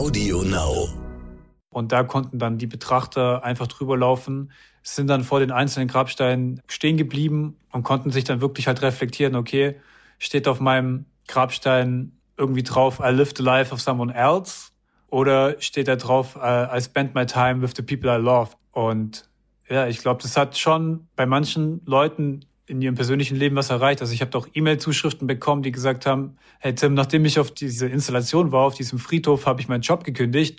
Audio Now. Und da konnten dann die Betrachter einfach drüber laufen, sind dann vor den einzelnen Grabsteinen stehen geblieben und konnten sich dann wirklich halt reflektieren, okay, steht auf meinem Grabstein irgendwie drauf, I lived the life of someone else? Oder steht da drauf, I spent my time with the people I love? Und ja, ich glaube, das hat schon bei manchen Leuten in ihrem persönlichen Leben was erreicht. Also ich habe doch E-Mail-Zuschriften bekommen, die gesagt haben, hey Tim, nachdem ich auf diese Installation war, auf diesem Friedhof, habe ich meinen Job gekündigt.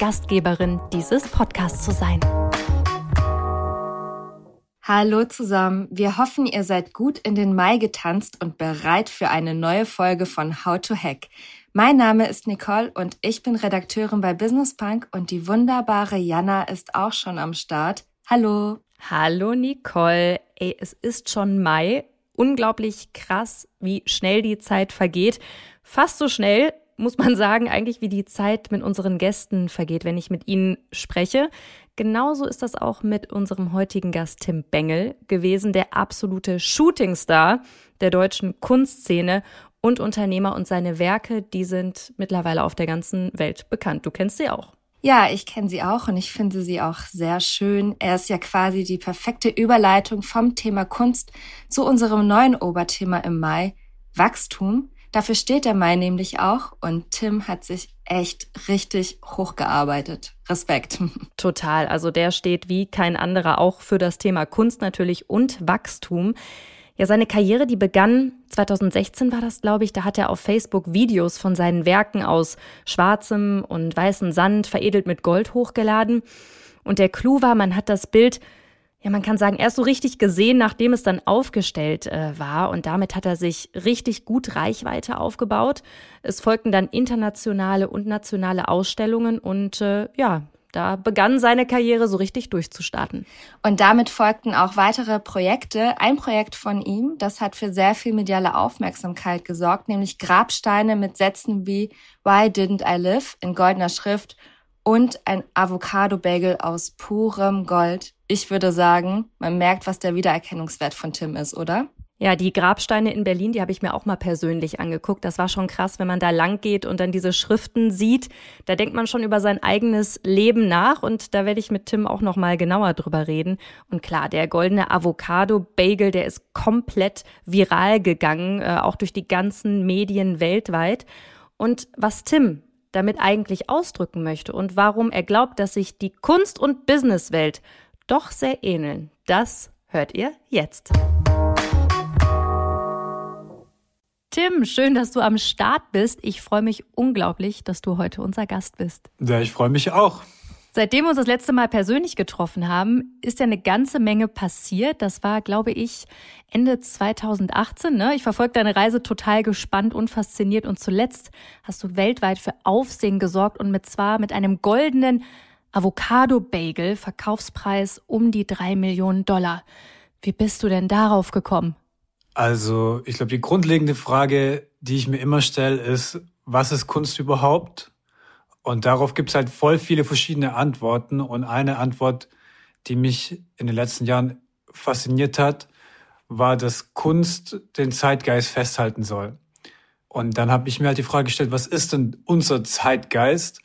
Gastgeberin dieses Podcasts zu sein. Hallo zusammen, wir hoffen, ihr seid gut in den Mai getanzt und bereit für eine neue Folge von How to Hack. Mein Name ist Nicole und ich bin Redakteurin bei Business Punk und die wunderbare Jana ist auch schon am Start. Hallo. Hallo Nicole. Ey, es ist schon Mai unglaublich krass, wie schnell die Zeit vergeht. Fast so schnell, muss man sagen, eigentlich wie die Zeit mit unseren Gästen vergeht, wenn ich mit ihnen spreche. Genauso ist das auch mit unserem heutigen Gast Tim Bengel gewesen, der absolute Shootingstar der deutschen Kunstszene und Unternehmer und seine Werke, die sind mittlerweile auf der ganzen Welt bekannt. Du kennst sie auch. Ja, ich kenne sie auch und ich finde sie auch sehr schön. Er ist ja quasi die perfekte Überleitung vom Thema Kunst zu unserem neuen Oberthema im Mai, Wachstum. Dafür steht der Mai nämlich auch und Tim hat sich echt richtig hochgearbeitet. Respekt. Total. Also der steht wie kein anderer auch für das Thema Kunst natürlich und Wachstum. Ja, seine Karriere, die begann 2016 war das, glaube ich, da hat er auf Facebook Videos von seinen Werken aus schwarzem und weißem Sand veredelt mit Gold hochgeladen. Und der Clou war, man hat das Bild, ja, man kann sagen, erst so richtig gesehen, nachdem es dann aufgestellt äh, war. Und damit hat er sich richtig gut Reichweite aufgebaut. Es folgten dann internationale und nationale Ausstellungen und äh, ja, da begann seine Karriere so richtig durchzustarten. Und damit folgten auch weitere Projekte. Ein Projekt von ihm, das hat für sehr viel mediale Aufmerksamkeit gesorgt, nämlich Grabsteine mit Sätzen wie Why didn't I live in goldener Schrift und ein Avocado-Bagel aus purem Gold. Ich würde sagen, man merkt, was der Wiedererkennungswert von Tim ist, oder? Ja, die Grabsteine in Berlin, die habe ich mir auch mal persönlich angeguckt. Das war schon krass, wenn man da lang geht und dann diese Schriften sieht. Da denkt man schon über sein eigenes Leben nach und da werde ich mit Tim auch noch mal genauer drüber reden. Und klar, der goldene Avocado Bagel, der ist komplett viral gegangen, äh, auch durch die ganzen Medien weltweit. Und was Tim damit eigentlich ausdrücken möchte und warum er glaubt, dass sich die Kunst- und Businesswelt doch sehr ähneln, das hört ihr jetzt. Tim, schön, dass du am Start bist. Ich freue mich unglaublich, dass du heute unser Gast bist. Ja, ich freue mich auch. Seitdem wir uns das letzte Mal persönlich getroffen haben, ist ja eine ganze Menge passiert. Das war, glaube ich, Ende 2018. Ne? Ich verfolge deine Reise total gespannt und fasziniert. Und zuletzt hast du weltweit für Aufsehen gesorgt und mit zwar mit einem goldenen Avocado-Bagel, Verkaufspreis um die drei Millionen Dollar. Wie bist du denn darauf gekommen? Also, ich glaube, die grundlegende Frage, die ich mir immer stelle, ist, was ist Kunst überhaupt? Und darauf gibt es halt voll viele verschiedene Antworten. Und eine Antwort, die mich in den letzten Jahren fasziniert hat, war, dass Kunst den Zeitgeist festhalten soll. Und dann habe ich mir halt die Frage gestellt, was ist denn unser Zeitgeist?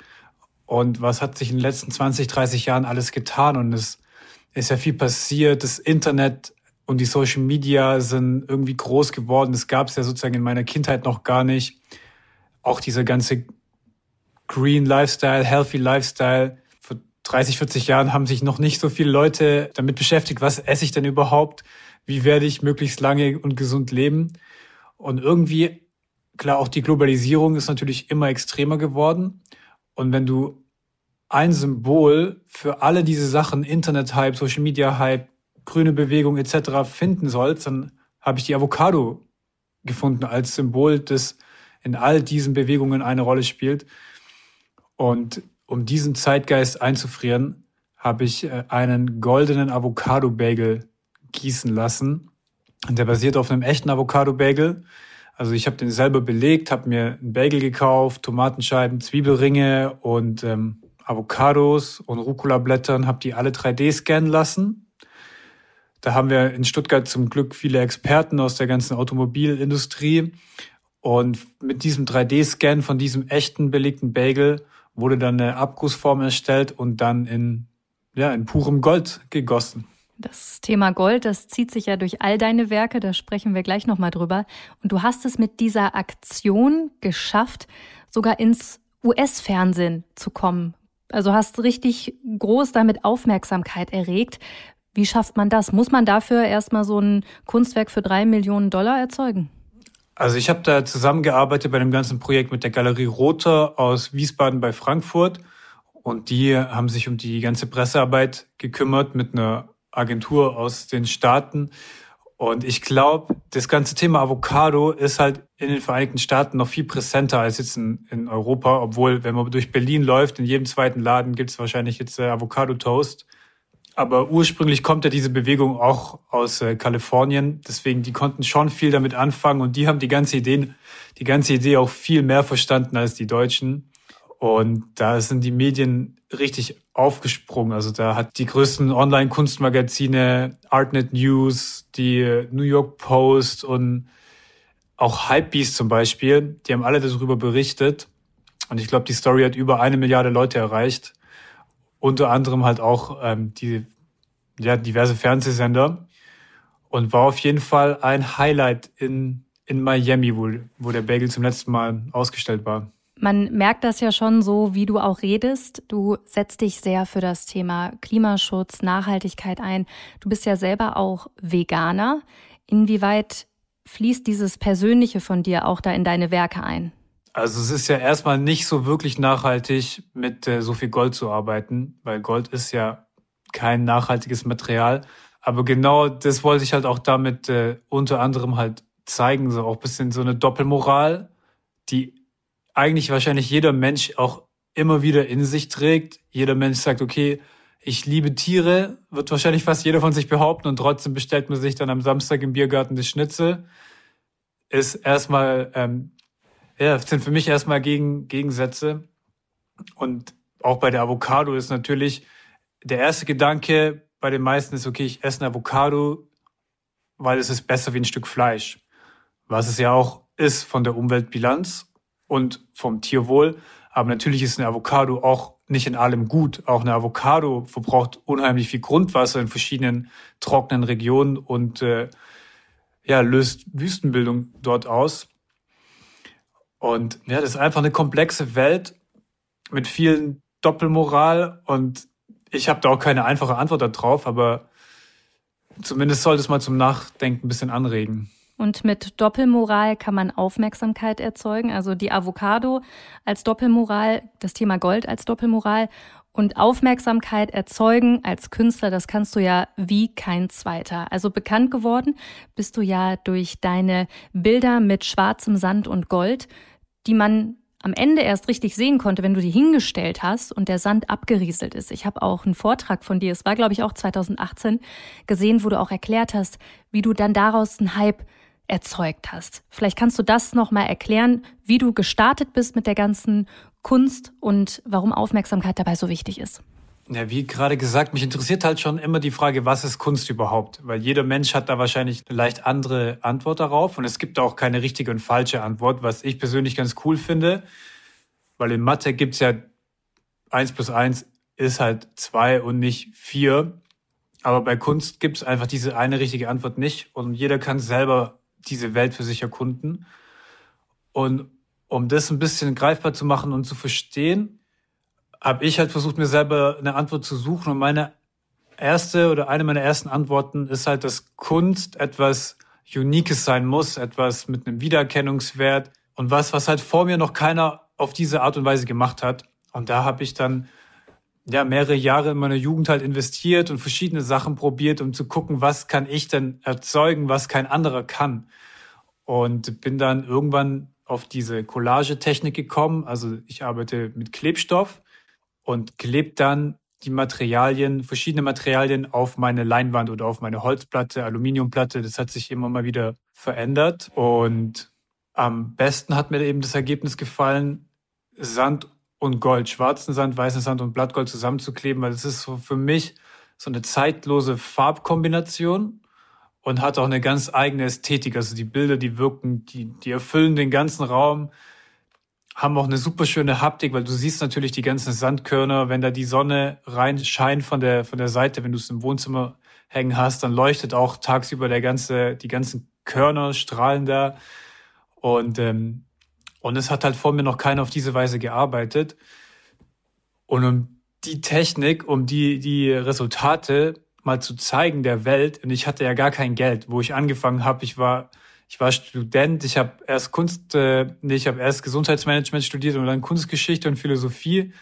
Und was hat sich in den letzten 20, 30 Jahren alles getan? Und es ist ja viel passiert. Das Internet und die Social Media sind irgendwie groß geworden. Das gab es ja sozusagen in meiner Kindheit noch gar nicht. Auch dieser ganze Green Lifestyle, Healthy Lifestyle. Vor 30, 40 Jahren haben sich noch nicht so viele Leute damit beschäftigt, was esse ich denn überhaupt? Wie werde ich möglichst lange und gesund leben? Und irgendwie, klar, auch die Globalisierung ist natürlich immer extremer geworden. Und wenn du ein Symbol für alle diese Sachen, Internet-Hype, Social-Media-Hype, grüne Bewegung etc. finden sollst, dann habe ich die Avocado gefunden als Symbol, das in all diesen Bewegungen eine Rolle spielt. Und um diesen Zeitgeist einzufrieren, habe ich äh, einen goldenen Avocado-Bagel gießen lassen. Und der basiert auf einem echten Avocado-Bagel. Also ich habe den selber belegt, habe mir einen Bagel gekauft, Tomatenscheiben, Zwiebelringe und ähm, Avocados und Rucola-Blättern, habe die alle 3D scannen lassen. Da haben wir in Stuttgart zum Glück viele Experten aus der ganzen Automobilindustrie. Und mit diesem 3D-Scan von diesem echten belegten Bagel wurde dann eine Abgussform erstellt und dann in, ja, in purem Gold gegossen. Das Thema Gold, das zieht sich ja durch all deine Werke, da sprechen wir gleich nochmal drüber. Und du hast es mit dieser Aktion geschafft, sogar ins US-Fernsehen zu kommen. Also hast richtig groß damit Aufmerksamkeit erregt. Wie schafft man das? Muss man dafür erstmal so ein Kunstwerk für drei Millionen Dollar erzeugen? Also ich habe da zusammengearbeitet bei dem ganzen Projekt mit der Galerie Roter aus Wiesbaden bei Frankfurt. Und die haben sich um die ganze Pressearbeit gekümmert mit einer Agentur aus den Staaten. Und ich glaube, das ganze Thema Avocado ist halt in den Vereinigten Staaten noch viel präsenter als jetzt in, in Europa, obwohl, wenn man durch Berlin läuft, in jedem zweiten Laden gibt es wahrscheinlich jetzt äh, Avocado-Toast. Aber ursprünglich kommt ja diese Bewegung auch aus äh, Kalifornien. Deswegen, die konnten schon viel damit anfangen und die haben die ganze Idee, die ganze Idee auch viel mehr verstanden als die Deutschen. Und da sind die Medien richtig aufgesprungen. Also da hat die größten Online-Kunstmagazine, Artnet News, die New York Post und auch Hypebeast zum Beispiel, die haben alle darüber berichtet. Und ich glaube, die Story hat über eine Milliarde Leute erreicht. Unter anderem halt auch ähm, die ja, diverse Fernsehsender. Und war auf jeden Fall ein Highlight in, in Miami, wo, wo der Bagel zum letzten Mal ausgestellt war. Man merkt das ja schon so, wie du auch redest. Du setzt dich sehr für das Thema Klimaschutz, Nachhaltigkeit ein. Du bist ja selber auch Veganer. Inwieweit fließt dieses Persönliche von dir auch da in deine Werke ein? Also es ist ja erstmal nicht so wirklich nachhaltig, mit äh, so viel Gold zu arbeiten, weil Gold ist ja kein nachhaltiges Material. Aber genau das wollte ich halt auch damit äh, unter anderem halt zeigen, so auch bisschen so eine Doppelmoral, die eigentlich wahrscheinlich jeder Mensch auch immer wieder in sich trägt. Jeder Mensch sagt, okay, ich liebe Tiere, wird wahrscheinlich fast jeder von sich behaupten und trotzdem bestellt man sich dann am Samstag im Biergarten das Schnitzel. Ist erstmal, ähm, ja, sind für mich erstmal gegen, Gegensätze. Und auch bei der Avocado ist natürlich der erste Gedanke bei den meisten ist, okay, ich esse ein Avocado, weil es ist besser wie ein Stück Fleisch. Was es ja auch ist von der Umweltbilanz und vom Tierwohl. Aber natürlich ist eine Avocado auch nicht in allem gut. Auch eine Avocado verbraucht unheimlich viel Grundwasser in verschiedenen trockenen Regionen und äh, ja, löst Wüstenbildung dort aus. Und ja, das ist einfach eine komplexe Welt mit vielen Doppelmoral und ich habe da auch keine einfache Antwort darauf, aber zumindest sollte es mal zum Nachdenken ein bisschen anregen. Und mit Doppelmoral kann man Aufmerksamkeit erzeugen. Also die Avocado als Doppelmoral, das Thema Gold als Doppelmoral und Aufmerksamkeit erzeugen als Künstler, das kannst du ja wie kein zweiter. Also bekannt geworden bist du ja durch deine Bilder mit schwarzem Sand und Gold, die man am Ende erst richtig sehen konnte, wenn du die hingestellt hast und der Sand abgerieselt ist. Ich habe auch einen Vortrag von dir, es war glaube ich auch 2018, gesehen, wo du auch erklärt hast, wie du dann daraus einen Hype erzeugt hast. Vielleicht kannst du das nochmal erklären, wie du gestartet bist mit der ganzen Kunst und warum Aufmerksamkeit dabei so wichtig ist. Ja, wie gerade gesagt, mich interessiert halt schon immer die Frage, was ist Kunst überhaupt? Weil jeder Mensch hat da wahrscheinlich eine leicht andere Antwort darauf und es gibt auch keine richtige und falsche Antwort, was ich persönlich ganz cool finde, weil in Mathe gibt's ja eins plus eins ist halt zwei und nicht vier. Aber bei Kunst gibt's einfach diese eine richtige Antwort nicht und jeder kann selber diese Welt für sich erkunden. Und um das ein bisschen greifbar zu machen und zu verstehen, habe ich halt versucht, mir selber eine Antwort zu suchen. Und meine erste oder eine meiner ersten Antworten ist halt, dass Kunst etwas Uniques sein muss, etwas mit einem Wiedererkennungswert und was, was halt vor mir noch keiner auf diese Art und Weise gemacht hat. Und da habe ich dann ja mehrere Jahre in meiner Jugend halt investiert und verschiedene Sachen probiert, um zu gucken, was kann ich denn erzeugen, was kein anderer kann. Und bin dann irgendwann auf diese Collagetechnik gekommen. Also ich arbeite mit Klebstoff und klebe dann die Materialien, verschiedene Materialien auf meine Leinwand oder auf meine Holzplatte, Aluminiumplatte. Das hat sich immer mal wieder verändert. Und am besten hat mir eben das Ergebnis gefallen, Sand und Gold, schwarzen Sand, weißen Sand und Blattgold zusammenzukleben, weil das ist so für mich so eine zeitlose Farbkombination und hat auch eine ganz eigene Ästhetik. Also die Bilder, die wirken, die, die erfüllen den ganzen Raum, haben auch eine super schöne Haptik, weil du siehst natürlich die ganzen Sandkörner, wenn da die Sonne reinscheint von der, von der Seite, wenn du es im Wohnzimmer hängen hast, dann leuchtet auch tagsüber der ganze, die ganzen Körner strahlen da. Und, ähm, und es hat halt vor mir noch keiner auf diese Weise gearbeitet. Und um die Technik, um die, die Resultate mal zu zeigen der Welt. Und ich hatte ja gar kein Geld, wo ich angefangen habe. Ich war, ich war Student, ich habe erst Kunst, äh, nee, ich habe erst Gesundheitsmanagement studiert und dann Kunstgeschichte und Philosophie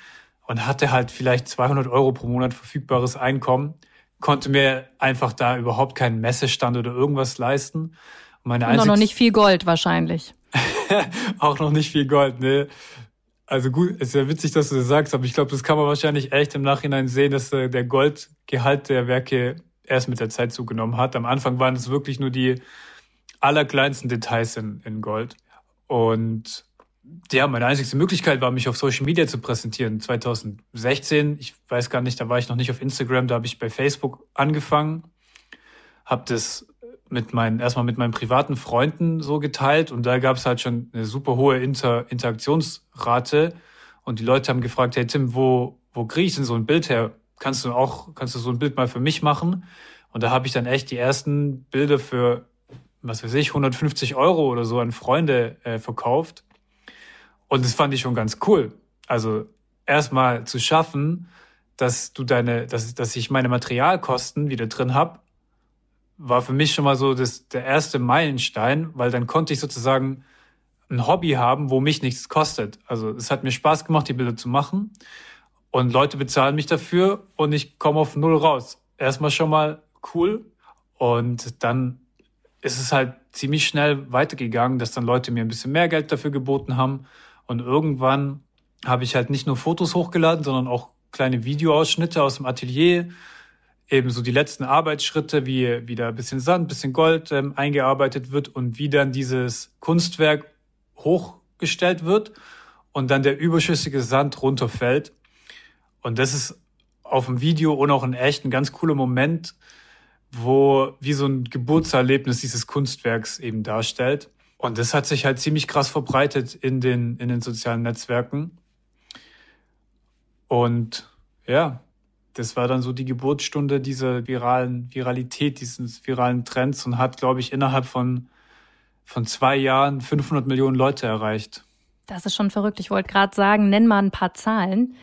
und hatte halt vielleicht 200 Euro pro Monat verfügbares Einkommen, konnte mir einfach da überhaupt keinen Messestand oder irgendwas leisten. Und meine und noch nicht viel Gold wahrscheinlich. auch noch nicht viel Gold, ne. Also gut, ist ja witzig, dass du das sagst, aber ich glaube, das kann man wahrscheinlich echt im Nachhinein sehen, dass äh, der Goldgehalt der Werke erst mit der Zeit zugenommen hat. Am Anfang waren es wirklich nur die allerkleinsten Details in, in Gold. Und ja, meine einzige Möglichkeit war, mich auf Social Media zu präsentieren. 2016, ich weiß gar nicht, da war ich noch nicht auf Instagram, da habe ich bei Facebook angefangen, habe das mit meinen, erstmal mit meinen privaten Freunden so geteilt und da gab es halt schon eine super hohe Inter Interaktionsrate und die Leute haben gefragt, hey Tim, wo, wo kriege ich denn so ein Bild her? Kannst du auch, kannst du so ein Bild mal für mich machen? Und da habe ich dann echt die ersten Bilder für, was weiß ich, 150 Euro oder so an Freunde äh, verkauft. Und das fand ich schon ganz cool. Also erstmal zu schaffen, dass du deine, dass, dass ich meine Materialkosten wieder drin hab war für mich schon mal so das, der erste Meilenstein, weil dann konnte ich sozusagen ein Hobby haben, wo mich nichts kostet. Also es hat mir Spaß gemacht, die Bilder zu machen. Und Leute bezahlen mich dafür und ich komme auf Null raus. Erstmal schon mal cool. Und dann ist es halt ziemlich schnell weitergegangen, dass dann Leute mir ein bisschen mehr Geld dafür geboten haben. Und irgendwann habe ich halt nicht nur Fotos hochgeladen, sondern auch kleine Videoausschnitte aus dem Atelier, eben so die letzten Arbeitsschritte, wie wieder ein bisschen Sand, ein bisschen Gold ähm, eingearbeitet wird und wie dann dieses Kunstwerk hochgestellt wird und dann der überschüssige Sand runterfällt. Und das ist auf dem Video und auch in echt ein ganz cooler Moment, wo wie so ein Geburtserlebnis dieses Kunstwerks eben darstellt. Und das hat sich halt ziemlich krass verbreitet in den, in den sozialen Netzwerken. Und ja, das war dann so die Geburtsstunde dieser viralen Viralität, dieses viralen Trends und hat, glaube ich, innerhalb von, von zwei Jahren 500 Millionen Leute erreicht. Das ist schon verrückt. Ich wollte gerade sagen, nenn mal ein paar Zahlen.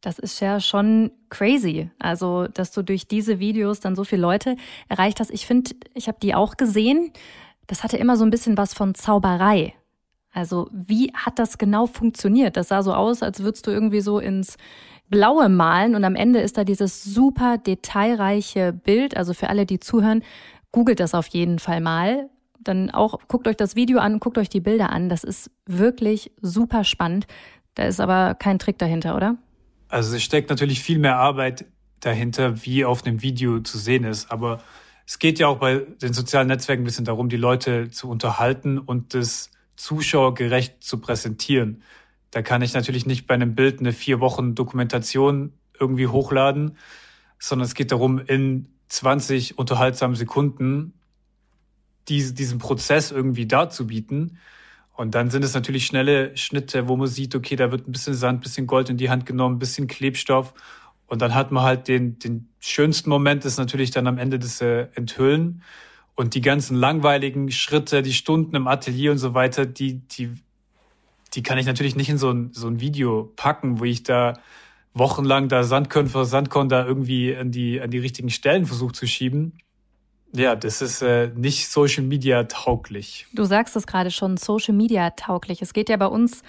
Das ist ja schon crazy. Also, dass du durch diese Videos dann so viele Leute erreicht hast. Ich finde, ich habe die auch gesehen. Das hatte immer so ein bisschen was von Zauberei. Also, wie hat das genau funktioniert? Das sah so aus, als würdest du irgendwie so ins Blaue malen und am Ende ist da dieses super detailreiche Bild. Also für alle, die zuhören, googelt das auf jeden Fall mal. Dann auch guckt euch das Video an, guckt euch die Bilder an. Das ist wirklich super spannend. Da ist aber kein Trick dahinter, oder? Also es steckt natürlich viel mehr Arbeit dahinter, wie auf einem Video zu sehen ist. Aber es geht ja auch bei den sozialen Netzwerken ein bisschen darum, die Leute zu unterhalten und das zuschauergerecht zu präsentieren. Da kann ich natürlich nicht bei einem Bild eine vier Wochen Dokumentation irgendwie hochladen, sondern es geht darum, in 20 unterhaltsamen Sekunden diese, diesen Prozess irgendwie darzubieten. Und dann sind es natürlich schnelle Schnitte, wo man sieht, okay, da wird ein bisschen Sand, ein bisschen Gold in die Hand genommen, ein bisschen Klebstoff. Und dann hat man halt den, den schönsten Moment, ist natürlich dann am Ende das äh, Enthüllen. Und die ganzen langweiligen Schritte, die Stunden im Atelier und so weiter, die, die die kann ich natürlich nicht in so ein, so ein Video packen, wo ich da wochenlang da Sandkorn für Sandkorn da irgendwie an die, an die richtigen Stellen versuche zu schieben. Ja, das ist äh, nicht Social Media tauglich. Du sagst es gerade schon, Social Media tauglich. Es geht ja bei uns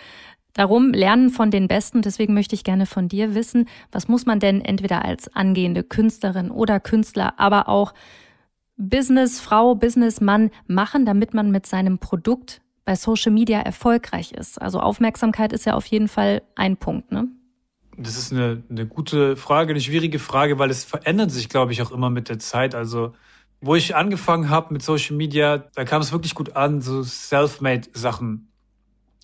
darum, lernen von den Besten. Deswegen möchte ich gerne von dir wissen, was muss man denn entweder als angehende Künstlerin oder Künstler, aber auch Businessfrau, Businessmann machen, damit man mit seinem Produkt bei Social Media erfolgreich ist? Also Aufmerksamkeit ist ja auf jeden Fall ein Punkt, ne? Das ist eine, eine gute Frage, eine schwierige Frage, weil es verändert sich, glaube ich, auch immer mit der Zeit. Also, wo ich angefangen habe mit Social Media, da kam es wirklich gut an, so self-made Sachen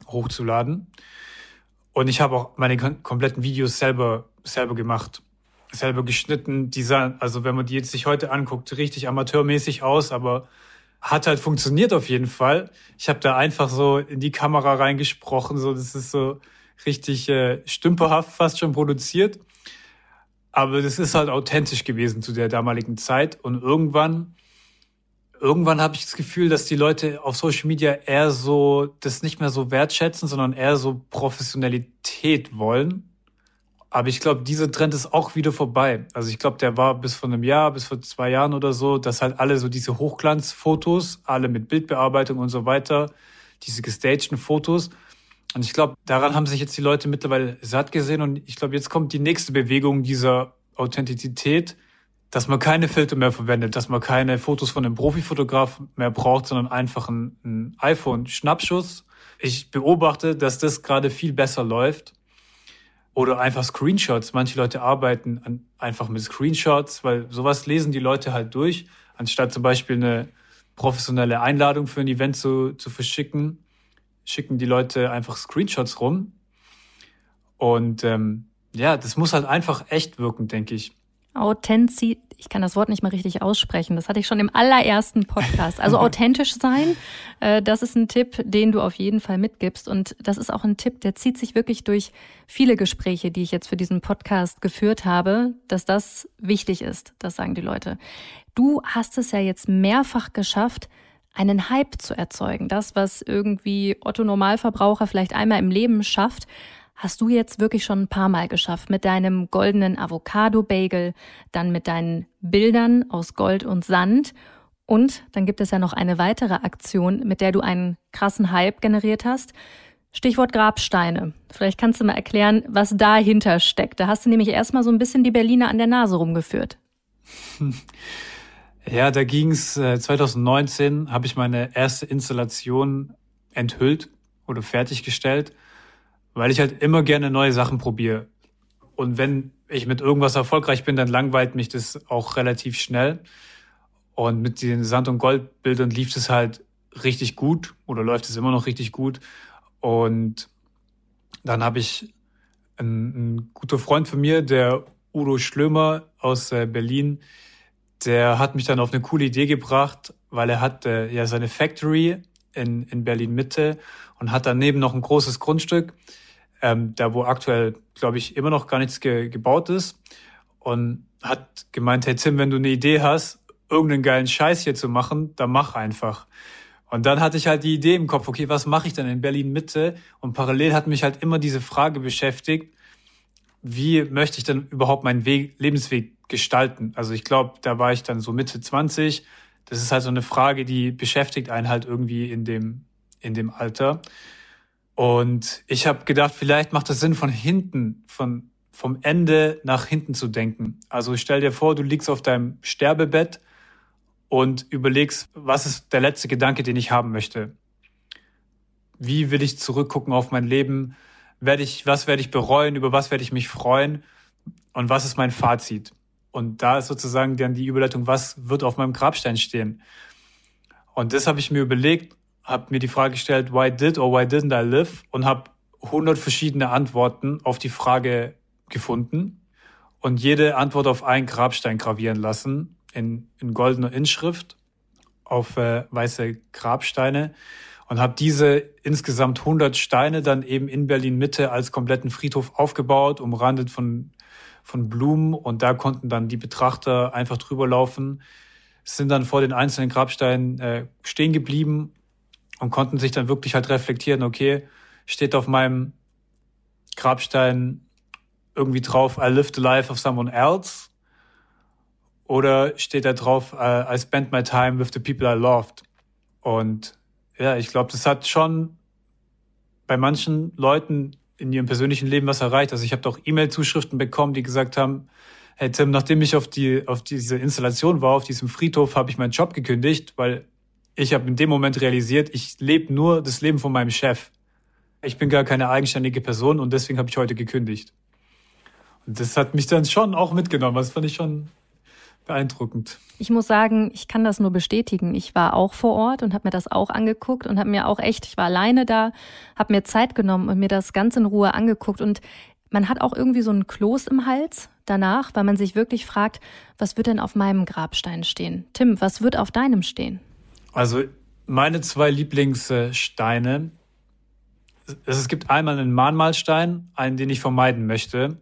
hochzuladen. Und ich habe auch meine kompletten Videos selber, selber gemacht, selber geschnitten. Die sahen, also wenn man die jetzt sich heute anguckt, richtig amateurmäßig aus, aber hat halt funktioniert auf jeden Fall. Ich habe da einfach so in die Kamera reingesprochen, so das ist so richtig äh, stümperhaft fast schon produziert. Aber das ist halt authentisch gewesen zu der damaligen Zeit. Und irgendwann, irgendwann habe ich das Gefühl, dass die Leute auf Social Media eher so das nicht mehr so wertschätzen, sondern eher so Professionalität wollen. Aber ich glaube, dieser Trend ist auch wieder vorbei. Also ich glaube, der war bis vor einem Jahr, bis vor zwei Jahren oder so, dass halt alle so diese Hochglanzfotos, alle mit Bildbearbeitung und so weiter, diese gestagten Fotos, und ich glaube, daran haben sich jetzt die Leute mittlerweile satt gesehen. Und ich glaube, jetzt kommt die nächste Bewegung dieser Authentizität, dass man keine Filter mehr verwendet, dass man keine Fotos von einem Profifotograf mehr braucht, sondern einfach ein, ein iPhone-Schnappschuss. Ich beobachte, dass das gerade viel besser läuft. Oder einfach Screenshots. Manche Leute arbeiten an, einfach mit Screenshots, weil sowas lesen die Leute halt durch, anstatt zum Beispiel eine professionelle Einladung für ein Event zu, zu verschicken schicken die Leute einfach Screenshots rum. Und ähm, ja, das muss halt einfach echt wirken, denke ich. Authentizität, ich kann das Wort nicht mal richtig aussprechen, das hatte ich schon im allerersten Podcast. Also authentisch sein, äh, das ist ein Tipp, den du auf jeden Fall mitgibst. Und das ist auch ein Tipp, der zieht sich wirklich durch viele Gespräche, die ich jetzt für diesen Podcast geführt habe, dass das wichtig ist, das sagen die Leute. Du hast es ja jetzt mehrfach geschafft, einen Hype zu erzeugen. Das, was irgendwie Otto Normalverbraucher vielleicht einmal im Leben schafft, hast du jetzt wirklich schon ein paar Mal geschafft. Mit deinem goldenen Avocado-Bagel, dann mit deinen Bildern aus Gold und Sand. Und dann gibt es ja noch eine weitere Aktion, mit der du einen krassen Hype generiert hast. Stichwort Grabsteine. Vielleicht kannst du mal erklären, was dahinter steckt. Da hast du nämlich erstmal so ein bisschen die Berliner an der Nase rumgeführt. Ja, da ging's äh, 2019 habe ich meine erste Installation enthüllt oder fertiggestellt, weil ich halt immer gerne neue Sachen probiere. Und wenn ich mit irgendwas erfolgreich bin, dann langweilt mich das auch relativ schnell. Und mit den Sand- und Goldbildern lief es halt richtig gut oder läuft es immer noch richtig gut. Und dann habe ich ein, ein guter Freund von mir, der Udo Schlömer aus äh, Berlin, der hat mich dann auf eine coole Idee gebracht, weil er hat äh, ja seine Factory in, in Berlin Mitte und hat daneben noch ein großes Grundstück, ähm, da wo aktuell, glaube ich, immer noch gar nichts ge gebaut ist. Und hat gemeint, hey Tim, wenn du eine Idee hast, irgendeinen geilen Scheiß hier zu machen, dann mach einfach. Und dann hatte ich halt die Idee im Kopf, okay, was mache ich denn in Berlin Mitte? Und parallel hat mich halt immer diese Frage beschäftigt, wie möchte ich denn überhaupt meinen Weg, Lebensweg gestalten. Also ich glaube, da war ich dann so Mitte 20. Das ist halt so eine Frage, die beschäftigt einen halt irgendwie in dem, in dem Alter. Und ich habe gedacht, vielleicht macht es Sinn, von hinten, von, vom Ende nach hinten zu denken. Also stell dir vor, du liegst auf deinem Sterbebett und überlegst, was ist der letzte Gedanke, den ich haben möchte? Wie will ich zurückgucken auf mein Leben? Werde ich, was werde ich bereuen? Über was werde ich mich freuen? Und was ist mein Fazit? Und da ist sozusagen dann die Überleitung, was wird auf meinem Grabstein stehen? Und das habe ich mir überlegt, habe mir die Frage gestellt, why did or why didn't I live? Und habe 100 verschiedene Antworten auf die Frage gefunden und jede Antwort auf einen Grabstein gravieren lassen in, in goldener Inschrift auf äh, weiße Grabsteine und habe diese insgesamt 100 Steine dann eben in Berlin Mitte als kompletten Friedhof aufgebaut, umrandet von von Blumen und da konnten dann die Betrachter einfach drüber laufen, sind dann vor den einzelnen Grabsteinen äh, stehen geblieben und konnten sich dann wirklich halt reflektieren, okay, steht auf meinem Grabstein irgendwie drauf, I lived the life of someone else? Oder steht da drauf, uh, I spent my time with the people I loved? Und ja, ich glaube, das hat schon bei manchen Leuten in ihrem persönlichen Leben was erreicht. Also ich habe doch E-Mail-Zuschriften bekommen, die gesagt haben, hey Tim, nachdem ich auf die auf diese Installation war, auf diesem Friedhof, habe ich meinen Job gekündigt, weil ich habe in dem Moment realisiert, ich lebe nur das Leben von meinem Chef. Ich bin gar keine eigenständige Person und deswegen habe ich heute gekündigt. Und das hat mich dann schon auch mitgenommen. Das fand ich schon beeindruckend. Ich muss sagen, ich kann das nur bestätigen. Ich war auch vor Ort und habe mir das auch angeguckt und habe mir auch echt, ich war alleine da, habe mir Zeit genommen und mir das ganz in Ruhe angeguckt. Und man hat auch irgendwie so einen Kloß im Hals danach, weil man sich wirklich fragt, was wird denn auf meinem Grabstein stehen? Tim, was wird auf deinem stehen? Also meine zwei Lieblingssteine. Es gibt einmal einen Mahnmalstein, einen, den ich vermeiden möchte.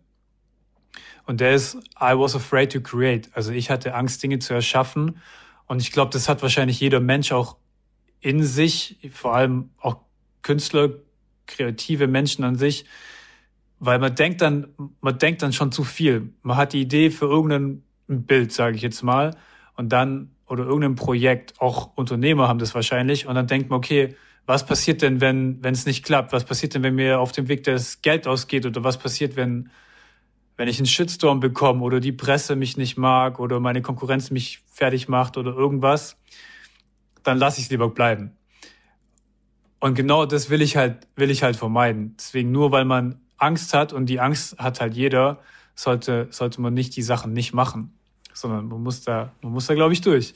Und der ist I was afraid to create. Also ich hatte Angst, Dinge zu erschaffen. Und ich glaube, das hat wahrscheinlich jeder Mensch auch in sich, vor allem auch Künstler, kreative Menschen an sich, weil man denkt dann, man denkt dann schon zu viel. Man hat die Idee für irgendein Bild, sage ich jetzt mal, und dann oder irgendein Projekt. Auch Unternehmer haben das wahrscheinlich. Und dann denkt man, okay, was passiert denn, wenn wenn es nicht klappt? Was passiert denn, wenn mir auf dem Weg das Geld ausgeht? Oder was passiert, wenn wenn ich einen Shitstorm bekomme oder die Presse mich nicht mag oder meine Konkurrenz mich fertig macht oder irgendwas? Dann lasse ich es lieber bleiben. Und genau das will ich halt will ich halt vermeiden. Deswegen nur weil man Angst hat und die Angst hat halt jeder, sollte, sollte man nicht die Sachen nicht machen, sondern man muss da, man muss da, glaube ich, durch.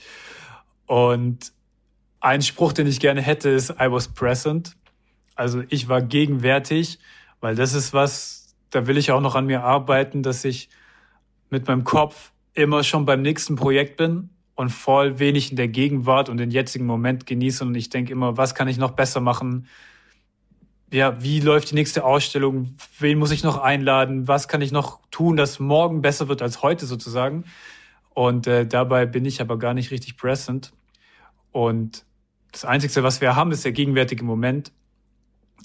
Und ein Spruch, den ich gerne hätte, ist I was present. Also ich war gegenwärtig, weil das ist was, da will ich auch noch an mir arbeiten, dass ich mit meinem Kopf immer schon beim nächsten Projekt bin und voll wenig in der Gegenwart und den jetzigen Moment genieße und ich denke immer, was kann ich noch besser machen? ja, wie läuft die nächste Ausstellung? Wen muss ich noch einladen? Was kann ich noch tun, dass morgen besser wird als heute sozusagen? Und äh, dabei bin ich aber gar nicht richtig present. Und das Einzige, was wir haben, ist der gegenwärtige Moment.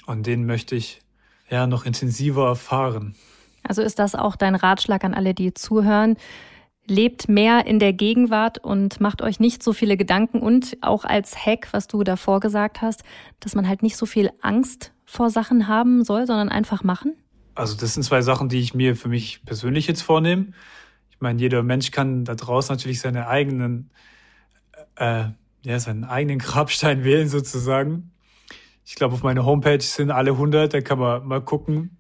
Und den möchte ich ja noch intensiver erfahren. Also ist das auch dein Ratschlag an alle, die zuhören? Lebt mehr in der Gegenwart und macht euch nicht so viele Gedanken und auch als Hack, was du davor gesagt hast, dass man halt nicht so viel Angst vor Sachen haben soll, sondern einfach machen? Also das sind zwei Sachen, die ich mir für mich persönlich jetzt vornehme. Ich meine, jeder Mensch kann da draußen natürlich seine eigenen, äh, ja, seinen eigenen Grabstein wählen sozusagen. Ich glaube, auf meiner Homepage sind alle 100, da kann man mal gucken,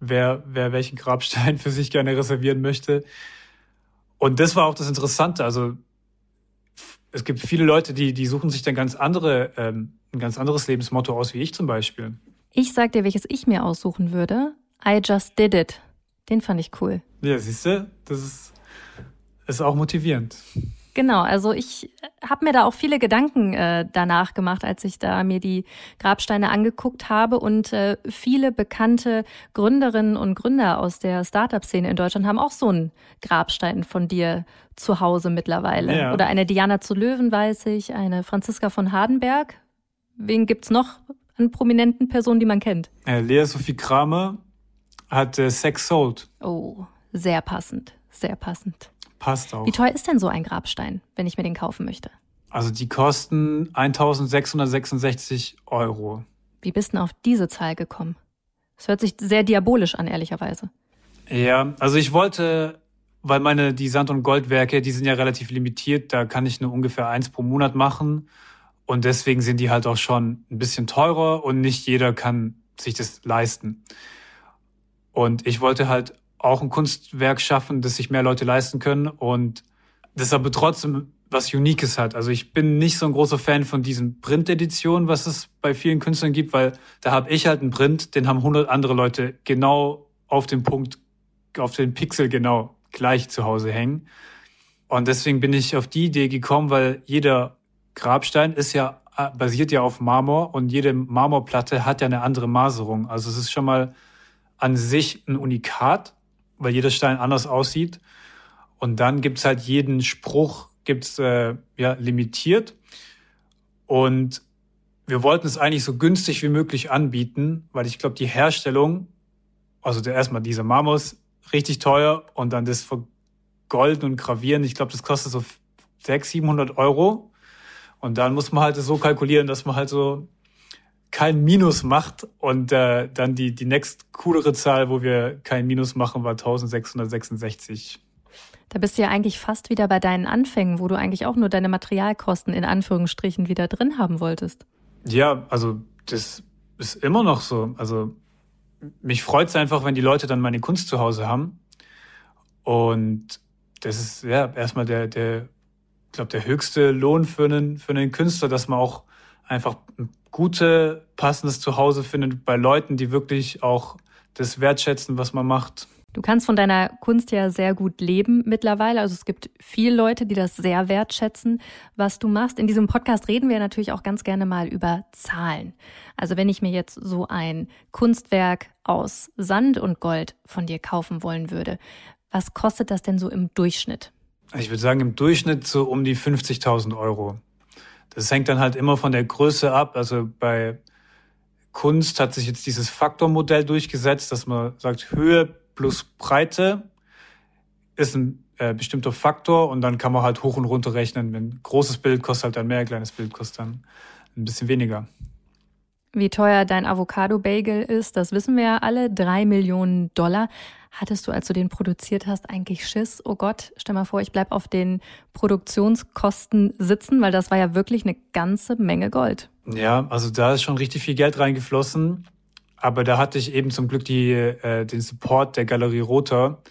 wer, wer welchen Grabstein für sich gerne reservieren möchte. Und das war auch das Interessante. Also es gibt viele Leute, die, die suchen sich dann ganz andere, ähm, ein ganz anderes Lebensmotto aus, wie ich zum Beispiel. Ich sag dir, welches ich mir aussuchen würde. I just did it. Den fand ich cool. Ja, siehst du, das ist, ist auch motivierend. Genau, also ich habe mir da auch viele Gedanken äh, danach gemacht, als ich da mir die Grabsteine angeguckt habe. Und äh, viele bekannte Gründerinnen und Gründer aus der Startup-Szene in Deutschland haben auch so einen Grabstein von dir zu Hause mittlerweile. Ja. Oder eine Diana zu Löwen, weiß ich, eine Franziska von Hardenberg. Wen gibt's noch an prominenten Personen, die man kennt? Äh, Lea Sophie Kramer hat äh, Sex Sold. Oh, sehr passend, sehr passend. Passt auch. Wie teuer ist denn so ein Grabstein, wenn ich mir den kaufen möchte? Also die kosten 1666 Euro. Wie bist du auf diese Zahl gekommen? Das hört sich sehr diabolisch an, ehrlicherweise. Ja, also ich wollte, weil meine, die Sand- und Goldwerke, die sind ja relativ limitiert, da kann ich nur ungefähr eins pro Monat machen. Und deswegen sind die halt auch schon ein bisschen teurer und nicht jeder kann sich das leisten. Und ich wollte halt auch ein Kunstwerk schaffen, das sich mehr Leute leisten können und das aber trotzdem was Uniques hat. Also ich bin nicht so ein großer Fan von diesen Print-Editionen, was es bei vielen Künstlern gibt, weil da habe ich halt einen Print, den haben 100 andere Leute genau auf den Punkt, auf den Pixel genau gleich zu Hause hängen. Und deswegen bin ich auf die Idee gekommen, weil jeder Grabstein ist ja äh, basiert ja auf Marmor und jede Marmorplatte hat ja eine andere Maserung. Also es ist schon mal an sich ein Unikat, weil jeder Stein anders aussieht. Und dann gibt's halt jeden Spruch, gibt's äh, ja limitiert. Und wir wollten es eigentlich so günstig wie möglich anbieten, weil ich glaube, die Herstellung, also der, erstmal dieser Marmor ist richtig teuer und dann das Vergolden und Gravieren, ich glaube, das kostet so 600, 700 Euro. Und dann muss man halt so kalkulieren, dass man halt so kein Minus macht und äh, dann die, die nächst coolere Zahl, wo wir kein Minus machen, war 1666. Da bist du ja eigentlich fast wieder bei deinen Anfängen, wo du eigentlich auch nur deine Materialkosten in Anführungsstrichen wieder drin haben wolltest. Ja, also das ist immer noch so. Also mich freut es einfach, wenn die Leute dann meine Kunst zu Hause haben. Und das ist ja erstmal der, der, ich glaube, der höchste Lohn für einen, für einen Künstler, dass man auch einfach ein gute, passendes Zuhause findet bei Leuten, die wirklich auch das wertschätzen, was man macht. Du kannst von deiner Kunst ja sehr gut leben mittlerweile. Also es gibt viele Leute, die das sehr wertschätzen, was du machst. In diesem Podcast reden wir natürlich auch ganz gerne mal über Zahlen. Also wenn ich mir jetzt so ein Kunstwerk aus Sand und Gold von dir kaufen wollen würde, was kostet das denn so im Durchschnitt? Ich würde sagen, im Durchschnitt so um die 50.000 Euro. Das hängt dann halt immer von der Größe ab. Also bei Kunst hat sich jetzt dieses Faktormodell durchgesetzt, dass man sagt, Höhe plus Breite ist ein äh, bestimmter Faktor und dann kann man halt hoch und runter rechnen. Ein großes Bild kostet halt dann mehr, ein kleines Bild kostet dann ein bisschen weniger. Wie teuer dein Avocado-Bagel ist, das wissen wir ja alle. Drei Millionen Dollar. Hattest du, als du den produziert hast, eigentlich Schiss? Oh Gott, stell mal vor, ich bleib auf den Produktionskosten sitzen, weil das war ja wirklich eine ganze Menge Gold. Ja, also da ist schon richtig viel Geld reingeflossen. Aber da hatte ich eben zum Glück die, äh, den Support der Galerie Roter.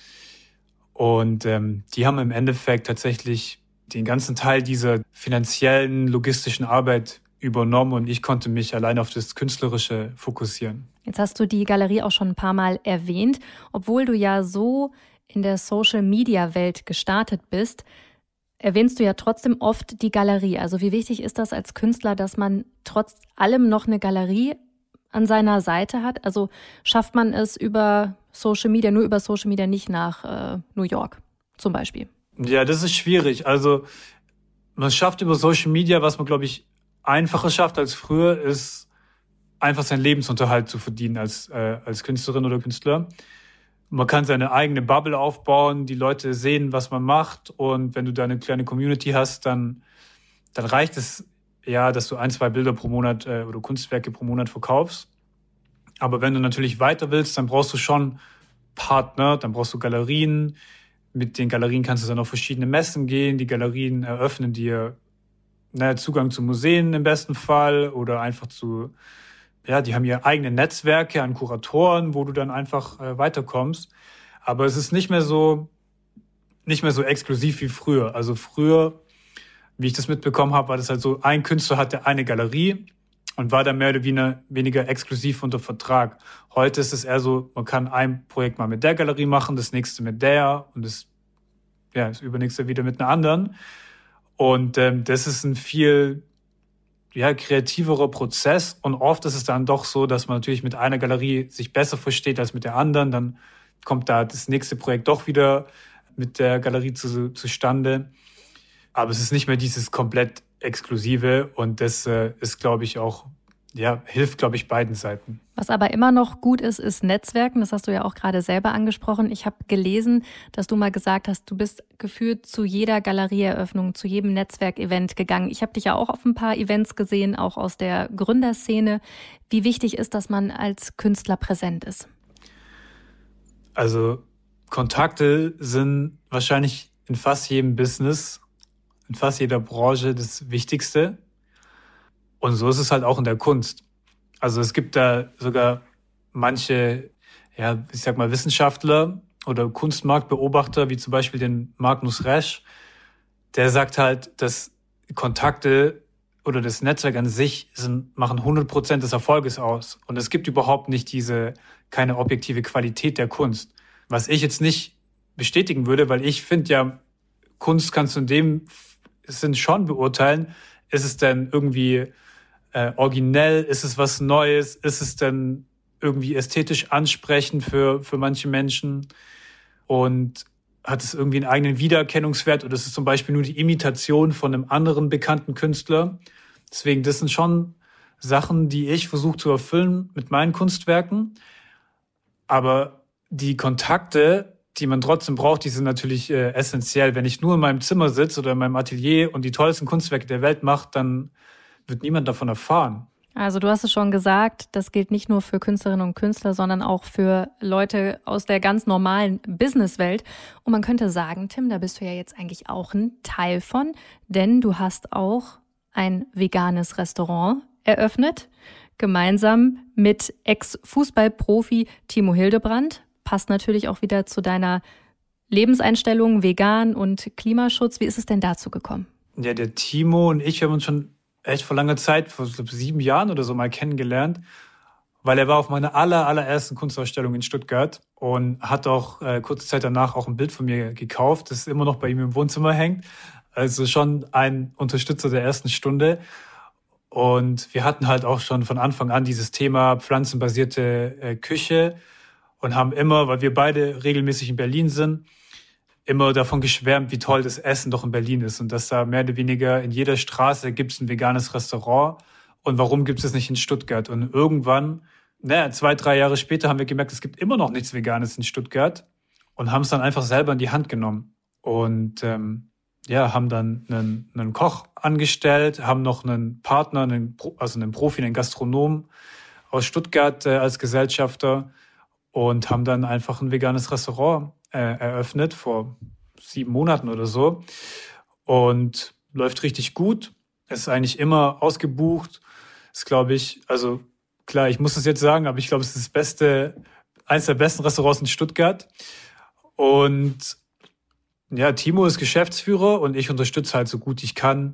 Und ähm, die haben im Endeffekt tatsächlich den ganzen Teil dieser finanziellen, logistischen Arbeit übernommen und ich konnte mich allein auf das Künstlerische fokussieren. Jetzt hast du die Galerie auch schon ein paar Mal erwähnt, obwohl du ja so in der Social-Media-Welt gestartet bist, erwähnst du ja trotzdem oft die Galerie. Also wie wichtig ist das als Künstler, dass man trotz allem noch eine Galerie an seiner Seite hat? Also schafft man es über Social Media, nur über Social Media nicht nach äh, New York zum Beispiel? Ja, das ist schwierig. Also man schafft über Social Media, was man, glaube ich, einfacher schafft als früher, ist einfach seinen Lebensunterhalt zu verdienen als, äh, als Künstlerin oder Künstler. Man kann seine eigene Bubble aufbauen, die Leute sehen, was man macht und wenn du da eine kleine Community hast, dann, dann reicht es ja, dass du ein, zwei Bilder pro Monat äh, oder Kunstwerke pro Monat verkaufst. Aber wenn du natürlich weiter willst, dann brauchst du schon Partner, dann brauchst du Galerien. Mit den Galerien kannst du dann auf verschiedene Messen gehen. Die Galerien eröffnen dir naja, Zugang zu Museen im besten Fall oder einfach zu, ja, die haben ihre eigenen Netzwerke an Kuratoren, wo du dann einfach äh, weiterkommst. Aber es ist nicht mehr so, nicht mehr so exklusiv wie früher. Also früher wie ich das mitbekommen habe, war das halt so, ein Künstler hatte eine Galerie und war dann mehr oder weniger exklusiv unter Vertrag. Heute ist es eher so, man kann ein Projekt mal mit der Galerie machen, das nächste mit der und das, ja, das übernächste wieder mit einer anderen. Und ähm, das ist ein viel ja, kreativerer Prozess. Und oft ist es dann doch so, dass man natürlich mit einer Galerie sich besser versteht als mit der anderen. Dann kommt da das nächste Projekt doch wieder mit der Galerie zu, zustande. Aber es ist nicht mehr dieses komplett Exklusive und das äh, ist, glaube ich, auch, ja, hilft, glaube ich, beiden Seiten. Was aber immer noch gut ist, ist Netzwerken. Das hast du ja auch gerade selber angesprochen. Ich habe gelesen, dass du mal gesagt hast, du bist gefühlt zu jeder Galerieeröffnung, zu jedem Netzwerkevent gegangen. Ich habe dich ja auch auf ein paar Events gesehen, auch aus der Gründerszene. Wie wichtig ist, dass man als Künstler präsent ist? Also Kontakte sind wahrscheinlich in fast jedem Business in fast jeder Branche das Wichtigste. Und so ist es halt auch in der Kunst. Also es gibt da sogar manche, ja, ich sag mal, Wissenschaftler oder Kunstmarktbeobachter, wie zum Beispiel den Magnus Resch, der sagt halt, dass Kontakte oder das Netzwerk an sich sind, machen 100 Prozent des Erfolges aus. Und es gibt überhaupt nicht diese, keine objektive Qualität der Kunst. Was ich jetzt nicht bestätigen würde, weil ich finde ja, Kunst kannst du in dem sind schon beurteilen, ist es denn irgendwie äh, originell, ist es was Neues, ist es denn irgendwie ästhetisch ansprechend für, für manche Menschen und hat es irgendwie einen eigenen Wiedererkennungswert oder ist es zum Beispiel nur die Imitation von einem anderen bekannten Künstler. Deswegen, das sind schon Sachen, die ich versuche zu erfüllen mit meinen Kunstwerken. Aber die Kontakte die man trotzdem braucht, die sind natürlich äh, essentiell. Wenn ich nur in meinem Zimmer sitze oder in meinem Atelier und die tollsten Kunstwerke der Welt mache, dann wird niemand davon erfahren. Also du hast es schon gesagt, das gilt nicht nur für Künstlerinnen und Künstler, sondern auch für Leute aus der ganz normalen Businesswelt. Und man könnte sagen, Tim, da bist du ja jetzt eigentlich auch ein Teil von, denn du hast auch ein veganes Restaurant eröffnet, gemeinsam mit Ex-Fußballprofi Timo Hildebrand. Passt natürlich auch wieder zu deiner Lebenseinstellung, vegan und Klimaschutz. Wie ist es denn dazu gekommen? Ja, der Timo und ich haben uns schon echt vor langer Zeit, vor glaub, sieben Jahren oder so mal kennengelernt, weil er war auf meiner aller, allerersten Kunstausstellung in Stuttgart und hat auch äh, kurze Zeit danach auch ein Bild von mir gekauft, das immer noch bei ihm im Wohnzimmer hängt. Also schon ein Unterstützer der ersten Stunde. Und wir hatten halt auch schon von Anfang an dieses Thema pflanzenbasierte äh, Küche und haben immer, weil wir beide regelmäßig in Berlin sind, immer davon geschwärmt, wie toll das Essen doch in Berlin ist und dass da mehr oder weniger in jeder Straße gibt es ein veganes Restaurant und warum gibt es das nicht in Stuttgart? Und irgendwann, naja, zwei, drei Jahre später haben wir gemerkt, es gibt immer noch nichts Veganes in Stuttgart und haben es dann einfach selber in die Hand genommen und ähm, ja, haben dann einen, einen Koch angestellt, haben noch einen Partner, einen, also einen Profi, einen Gastronom aus Stuttgart äh, als Gesellschafter und haben dann einfach ein veganes Restaurant äh, eröffnet vor sieben Monaten oder so und läuft richtig gut. Ist eigentlich immer ausgebucht. Ist, glaube ich, also klar, ich muss es jetzt sagen, aber ich glaube, es ist das beste, eines der besten Restaurants in Stuttgart. Und ja, Timo ist Geschäftsführer und ich unterstütze halt so gut ich kann,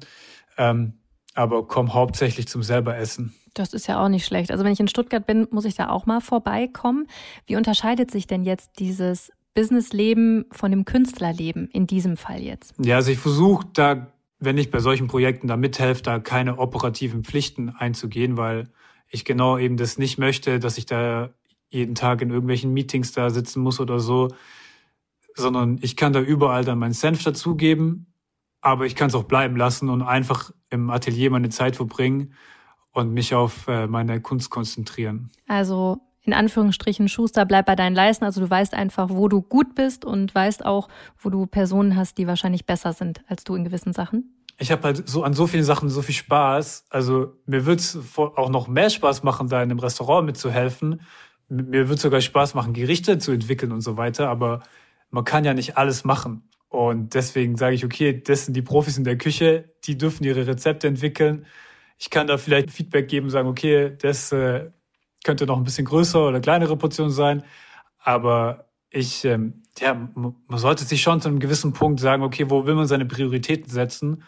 ähm, aber komme hauptsächlich zum selber Essen. Das ist ja auch nicht schlecht. Also wenn ich in Stuttgart bin, muss ich da auch mal vorbeikommen. Wie unterscheidet sich denn jetzt dieses Businessleben von dem Künstlerleben in diesem Fall jetzt? Ja, also ich versuche da, wenn ich bei solchen Projekten da mithelfe, da keine operativen Pflichten einzugehen, weil ich genau eben das nicht möchte, dass ich da jeden Tag in irgendwelchen Meetings da sitzen muss oder so, sondern ich kann da überall dann meinen Senf dazugeben, aber ich kann es auch bleiben lassen und einfach im Atelier meine Zeit verbringen und mich auf äh, meine Kunst konzentrieren. Also in Anführungsstrichen Schuster, bleib bei deinen Leisten. Also du weißt einfach, wo du gut bist und weißt auch, wo du Personen hast, die wahrscheinlich besser sind als du in gewissen Sachen. Ich habe halt so an so vielen Sachen so viel Spaß. Also mir wird's auch noch mehr Spaß machen, da in einem Restaurant mitzuhelfen. Mir wird sogar Spaß machen, Gerichte zu entwickeln und so weiter. Aber man kann ja nicht alles machen. Und deswegen sage ich, okay, das sind die Profis in der Küche, die dürfen ihre Rezepte entwickeln. Ich kann da vielleicht Feedback geben, sagen, okay, das äh, könnte noch ein bisschen größer oder kleinere Portion sein. Aber ich, ähm, ja, man sollte sich schon zu einem gewissen Punkt sagen, okay, wo will man seine Prioritäten setzen?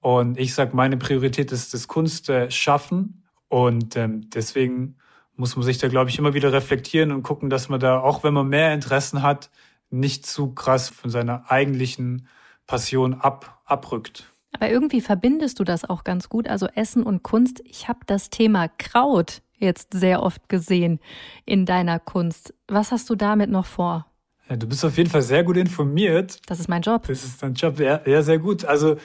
Und ich sage, meine Priorität ist das Kunst äh. Und ähm, deswegen muss man sich da, glaube ich, immer wieder reflektieren und gucken, dass man da, auch wenn man mehr Interessen hat, nicht zu krass von seiner eigentlichen Passion ab, abrückt. Aber irgendwie verbindest du das auch ganz gut. Also Essen und Kunst. Ich habe das Thema Kraut jetzt sehr oft gesehen in deiner Kunst. Was hast du damit noch vor? Ja, du bist auf jeden Fall sehr gut informiert. Das ist mein Job. Das ist dein Job, ja, ja sehr gut. Also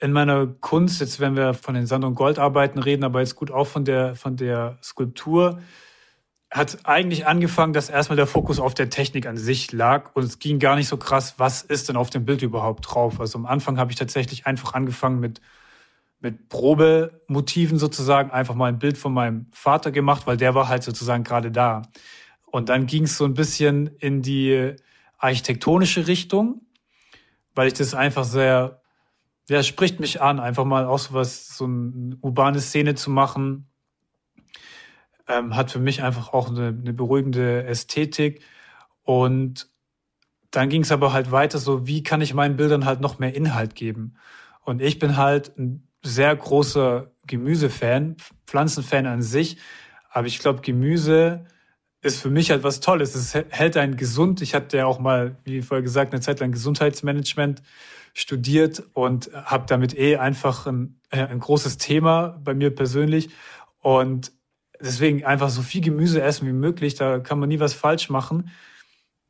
in meiner Kunst, jetzt wenn wir von den Sand- und Goldarbeiten reden, aber jetzt gut auch von der, von der Skulptur, hat eigentlich angefangen, dass erstmal der Fokus auf der Technik an sich lag und es ging gar nicht so krass, was ist denn auf dem Bild überhaupt drauf. Also am Anfang habe ich tatsächlich einfach angefangen mit mit Probemotiven sozusagen einfach mal ein Bild von meinem Vater gemacht, weil der war halt sozusagen gerade da. Und dann ging es so ein bisschen in die architektonische Richtung, weil ich das einfach sehr, ja, spricht mich an, einfach mal auch so was, so eine urbane Szene zu machen. Ähm, hat für mich einfach auch eine, eine beruhigende Ästhetik. Und dann ging es aber halt weiter, so wie kann ich meinen Bildern halt noch mehr Inhalt geben? Und ich bin halt ein sehr großer Gemüsefan, Pflanzenfan an sich. Aber ich glaube, Gemüse ist für mich halt was Tolles. Es hält einen gesund. Ich hatte ja auch mal, wie vorher gesagt, eine Zeit lang Gesundheitsmanagement studiert und habe damit eh einfach ein, äh, ein großes Thema bei mir persönlich. Und deswegen einfach so viel Gemüse essen wie möglich. Da kann man nie was falsch machen.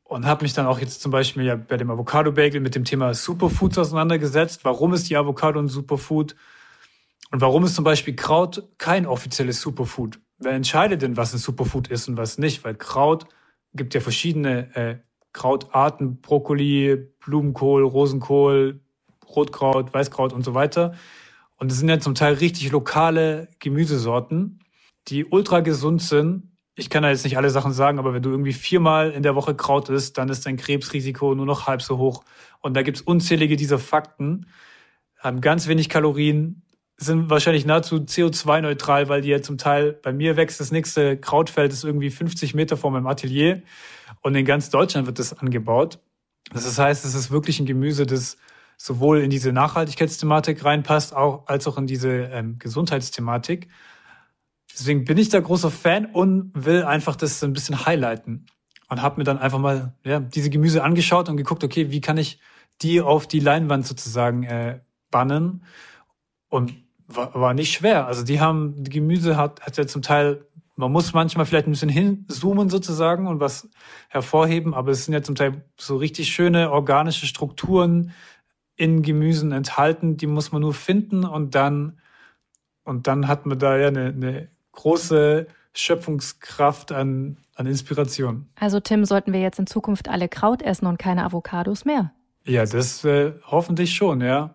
Und habe mich dann auch jetzt zum Beispiel ja bei dem Avocado-Bagel mit dem Thema Superfoods auseinandergesetzt. Warum ist die Avocado ein Superfood? Und warum ist zum Beispiel Kraut kein offizielles Superfood? Wer entscheidet denn, was ein Superfood ist und was nicht? Weil Kraut gibt ja verschiedene äh, Krautarten, Brokkoli, Blumenkohl, Rosenkohl, Rotkraut, Weißkraut und so weiter. Und es sind ja zum Teil richtig lokale Gemüsesorten. die ultra gesund sind. Ich kann da jetzt nicht alle Sachen sagen, aber wenn du irgendwie viermal in der Woche Kraut isst, dann ist dein Krebsrisiko nur noch halb so hoch. Und da gibt's unzählige dieser Fakten, haben ganz wenig Kalorien, sind wahrscheinlich nahezu CO2-neutral, weil die ja zum Teil, bei mir wächst das nächste Krautfeld, ist irgendwie 50 Meter vor meinem Atelier und in ganz Deutschland wird das angebaut. Das heißt, es ist wirklich ein Gemüse, das sowohl in diese Nachhaltigkeitsthematik reinpasst, auch, als auch in diese ähm, Gesundheitsthematik. Deswegen bin ich da großer Fan und will einfach das ein bisschen highlighten. Und habe mir dann einfach mal ja, diese Gemüse angeschaut und geguckt, okay, wie kann ich die auf die Leinwand sozusagen äh, bannen? Und war, war nicht schwer. Also die haben, die Gemüse hat, hat ja zum Teil, man muss manchmal vielleicht ein bisschen hinzoomen sozusagen und was hervorheben, aber es sind ja zum Teil so richtig schöne organische Strukturen, in Gemüsen enthalten, die muss man nur finden und dann, und dann hat man da ja eine, eine große Schöpfungskraft an, an Inspiration. Also Tim, sollten wir jetzt in Zukunft alle Kraut essen und keine Avocados mehr? Ja, das äh, hoffentlich schon, ja.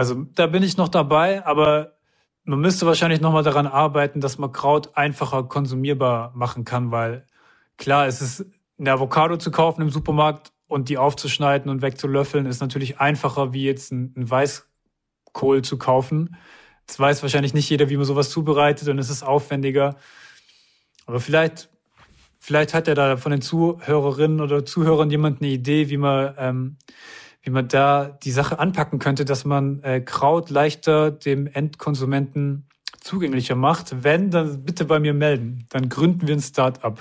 Also da bin ich noch dabei, aber man müsste wahrscheinlich nochmal daran arbeiten, dass man Kraut einfacher konsumierbar machen kann, weil klar, es ist eine Avocado zu kaufen im Supermarkt und die aufzuschneiden und wegzulöffeln ist natürlich einfacher, wie jetzt ein, ein Weißkohl zu kaufen. Das weiß wahrscheinlich nicht jeder, wie man sowas zubereitet und es ist aufwendiger. Aber vielleicht, vielleicht hat er da von den Zuhörerinnen oder Zuhörern jemand eine Idee, wie man, ähm, wie man da die Sache anpacken könnte, dass man äh, Kraut leichter dem Endkonsumenten zugänglicher macht. Wenn, dann bitte bei mir melden. Dann gründen wir ein Start-up.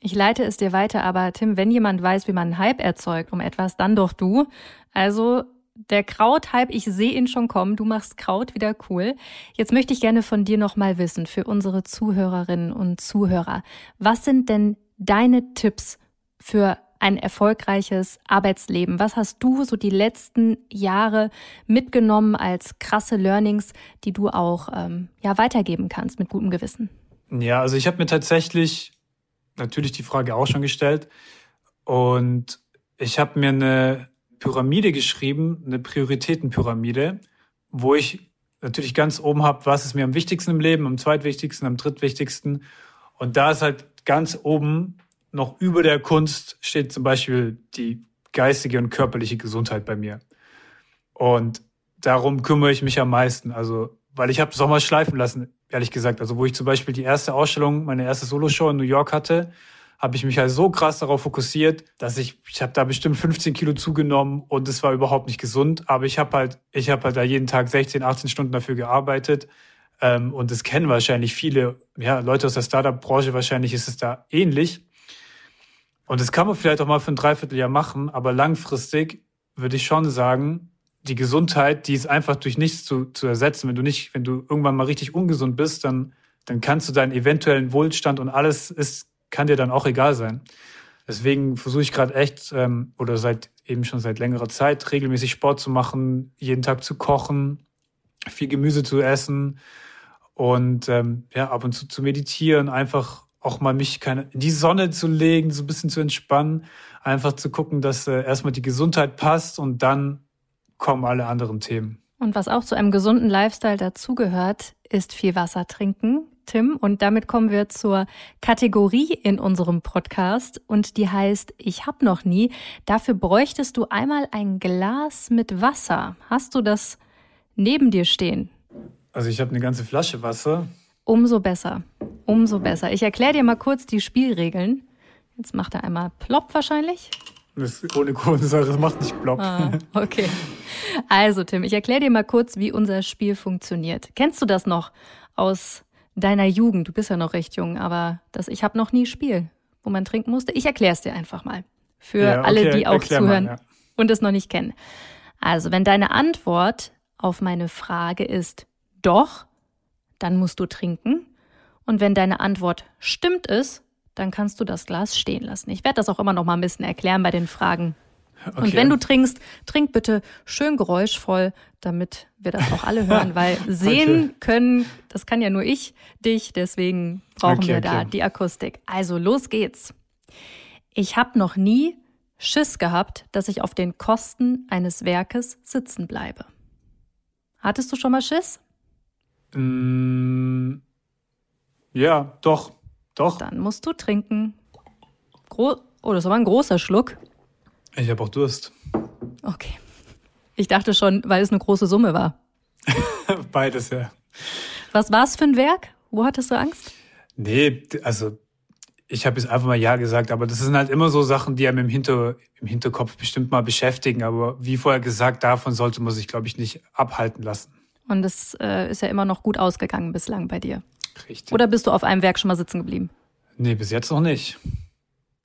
Ich leite es dir weiter, aber Tim, wenn jemand weiß, wie man einen Hype erzeugt um etwas, dann doch du. Also der Kraut-Hype, ich sehe ihn schon kommen. Du machst Kraut wieder cool. Jetzt möchte ich gerne von dir nochmal wissen, für unsere Zuhörerinnen und Zuhörer. Was sind denn deine Tipps für ein erfolgreiches Arbeitsleben? Was hast du so die letzten Jahre mitgenommen als krasse Learnings, die du auch ähm, ja weitergeben kannst mit gutem Gewissen? Ja, also ich habe mir tatsächlich natürlich die Frage auch schon gestellt. Und ich habe mir eine Pyramide geschrieben, eine Prioritätenpyramide, wo ich natürlich ganz oben habe, was ist mir am wichtigsten im Leben, am zweitwichtigsten, am drittwichtigsten. Und da ist halt ganz oben noch über der Kunst steht zum Beispiel die geistige und körperliche Gesundheit bei mir. Und darum kümmere ich mich am meisten. Also, weil ich habe das auch mal schleifen lassen ehrlich gesagt. Also wo ich zum Beispiel die erste Ausstellung, meine erste Soloshow in New York hatte, habe ich mich halt so krass darauf fokussiert, dass ich, ich habe da bestimmt 15 Kilo zugenommen und es war überhaupt nicht gesund. Aber ich habe halt, ich habe halt da jeden Tag 16, 18 Stunden dafür gearbeitet. Ähm, und das kennen wahrscheinlich viele, ja, Leute aus der Startup-Branche, wahrscheinlich ist es da ähnlich. Und das kann man vielleicht auch mal für ein Dreivierteljahr machen, aber langfristig würde ich schon sagen, die Gesundheit, die ist einfach durch nichts zu, zu ersetzen. Wenn du nicht, wenn du irgendwann mal richtig ungesund bist, dann, dann kannst du deinen eventuellen Wohlstand und alles ist, kann dir dann auch egal sein. Deswegen versuche ich gerade echt, ähm, oder seit eben schon seit längerer Zeit, regelmäßig Sport zu machen, jeden Tag zu kochen, viel Gemüse zu essen und ähm, ja, ab und zu zu meditieren, einfach auch mal mich keine, in die Sonne zu legen, so ein bisschen zu entspannen, einfach zu gucken, dass äh, erstmal die Gesundheit passt und dann kommen alle anderen Themen. Und was auch zu einem gesunden Lifestyle dazugehört, ist viel Wasser trinken, Tim. Und damit kommen wir zur Kategorie in unserem Podcast und die heißt Ich hab noch nie. Dafür bräuchtest du einmal ein Glas mit Wasser. Hast du das neben dir stehen? Also ich habe eine ganze Flasche Wasser. Umso besser. Umso besser. Ich erkläre dir mal kurz die Spielregeln. Jetzt macht er einmal plopp wahrscheinlich. Das ohne Kohlensäure, das macht nicht plopp. Ah, okay. Also, Tim, ich erkläre dir mal kurz, wie unser Spiel funktioniert. Kennst du das noch aus deiner Jugend? Du bist ja noch recht jung, aber das Ich habe noch nie Spiel, wo man trinken musste. Ich erkläre es dir einfach mal. Für ja, okay, alle, die auch zuhören mal, ja. und es noch nicht kennen. Also, wenn deine Antwort auf meine Frage ist doch, dann musst du trinken. Und wenn deine Antwort stimmt ist, dann kannst du das Glas stehen lassen. Ich werde das auch immer noch mal ein bisschen erklären bei den Fragen. Okay. Und wenn du trinkst, trink bitte schön geräuschvoll, damit wir das auch alle hören, weil sehen okay. können, das kann ja nur ich, dich, deswegen brauchen okay, wir da die Akustik. Also los geht's. Ich habe noch nie Schiss gehabt, dass ich auf den Kosten eines Werkes sitzen bleibe. Hattest du schon mal Schiss? Mm, Ja, doch, doch. Dann musst du trinken. Gro oh, das war ein großer Schluck. Ich habe auch Durst. Okay. Ich dachte schon, weil es eine große Summe war. Beides, ja. Was war es für ein Werk? Wo hattest du Angst? Nee, also ich habe jetzt einfach mal Ja gesagt, aber das sind halt immer so Sachen, die einem im, Hinter, im Hinterkopf bestimmt mal beschäftigen. Aber wie vorher gesagt, davon sollte man sich, glaube ich, nicht abhalten lassen. Und es äh, ist ja immer noch gut ausgegangen bislang bei dir. Richtig. Oder bist du auf einem Werk schon mal sitzen geblieben? Nee, bis jetzt noch nicht.